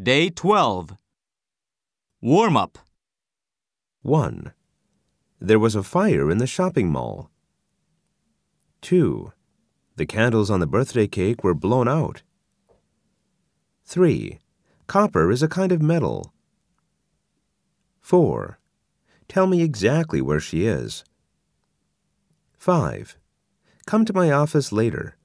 Day 12. Warm up. 1. There was a fire in the shopping mall. 2. The candles on the birthday cake were blown out. 3. Copper is a kind of metal. 4. Tell me exactly where she is. 5. Come to my office later.